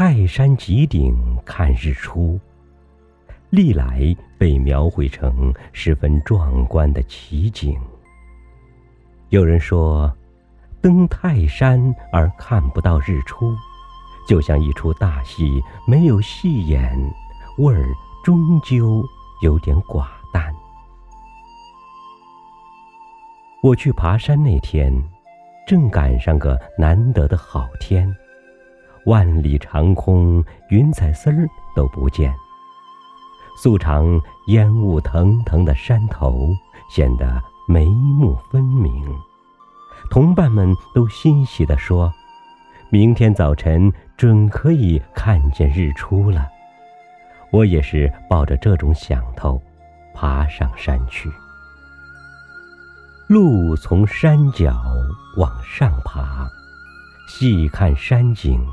泰山极顶看日出，历来被描绘成十分壮观的奇景。有人说，登泰山而看不到日出，就像一出大戏没有戏演，味儿终究有点寡淡。我去爬山那天，正赶上个难得的好天。万里长空，云彩丝儿都不见。素常烟雾腾腾的山头显得眉目分明。同伴们都欣喜地说：“明天早晨准可以看见日出了。”我也是抱着这种想头，爬上山去。路从山脚往上爬，细看山景。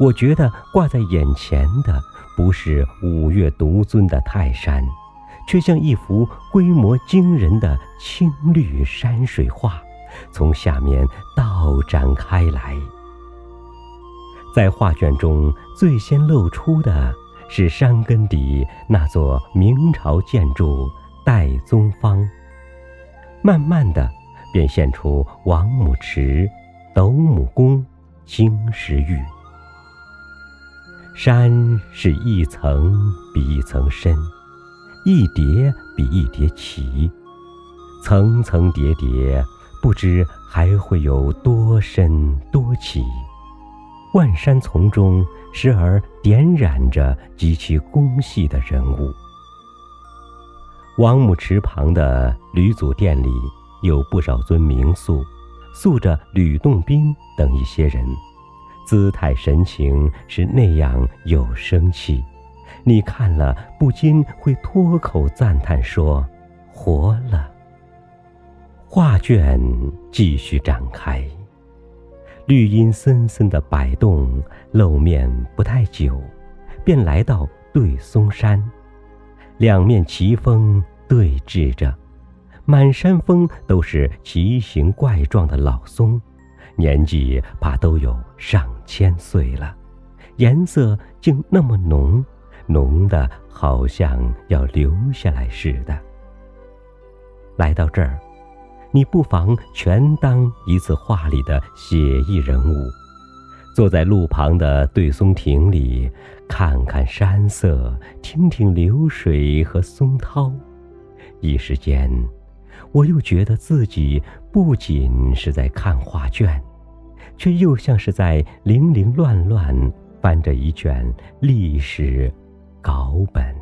我觉得挂在眼前的不是五岳独尊的泰山，却像一幅规模惊人的青绿山水画，从下面倒展开来。在画卷中最先露出的是山根底那座明朝建筑代宗坊，慢慢的便现出王母池、斗母宫、经石玉。山是一层比一层深，一叠比一叠齐，层层叠叠，不知还会有多深多奇。万山丛中时而点染着极其工细的人物。王母池旁的吕祖殿里有不少尊名塑，塑着吕洞宾等一些人。姿态神情是那样有生气，你看了不禁会脱口赞叹说：“活了。”画卷继续展开，绿荫森森的摆动，露面不太久，便来到对松山，两面奇峰对峙着，满山峰都是奇形怪状的老松。年纪怕都有上千岁了，颜色竟那么浓，浓的好像要流下来似的。来到这儿，你不妨全当一次画里的写意人物，坐在路旁的对松亭里，看看山色，听听流水和松涛，一时间。我又觉得自己不仅是在看画卷，却又像是在零零乱乱翻着一卷历史稿本。